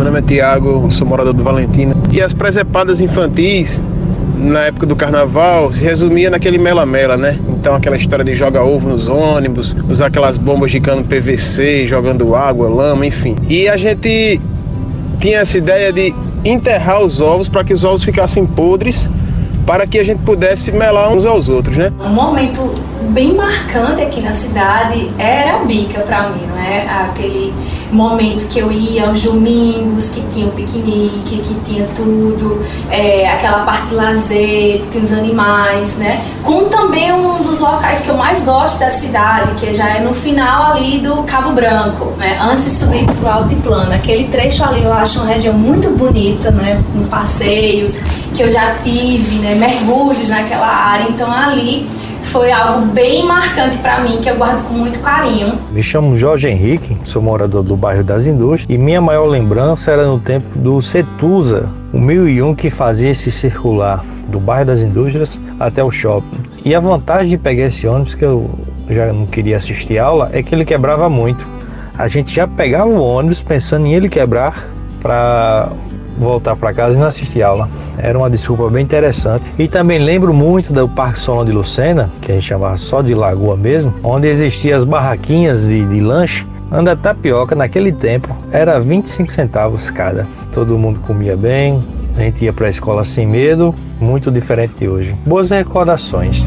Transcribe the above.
Meu nome é Tiago, sou morador do Valentina. E as presepadas infantis, na época do carnaval, se resumia naquele mela-mela, né? Então aquela história de jogar ovo nos ônibus, usar aquelas bombas de cano PVC, jogando água, lama, enfim. E a gente tinha essa ideia de enterrar os ovos para que os ovos ficassem podres para que a gente pudesse melar uns aos outros, né? Um momento bem marcante aqui na cidade era a bica para mim, não é? Aquele momento que eu ia aos domingos, que tinha o piquenique, que tinha tudo, é, aquela parte de lazer, tem os animais, né? Com também um dos locais que eu mais gosto da cidade, que já é no final ali do Cabo Branco, né? Antes de subir para o Altiplano. Aquele trecho ali eu acho uma região muito bonita, né? Com passeios que eu já tive, né? Mergulhos naquela área, então ali foi algo bem marcante para mim, que eu guardo com muito carinho. Me chamo Jorge Henrique, sou morador do bairro das Indústrias e minha maior lembrança era no tempo do Cetusa, o 1001 que fazia esse circular do bairro das Indústrias até o shopping. E a vantagem de pegar esse ônibus, que eu já não queria assistir aula, é que ele quebrava muito. A gente já pegava o ônibus pensando em ele quebrar para voltar para casa e não assistir aula. Era uma desculpa bem interessante. E também lembro muito do Parque Solon de Lucena, que a gente chamava só de Lagoa mesmo, onde existiam as barraquinhas de, de lanche Anda tapioca naquele tempo era 25 centavos cada. Todo mundo comia bem, a gente ia para a escola sem medo, muito diferente de hoje. Boas recordações.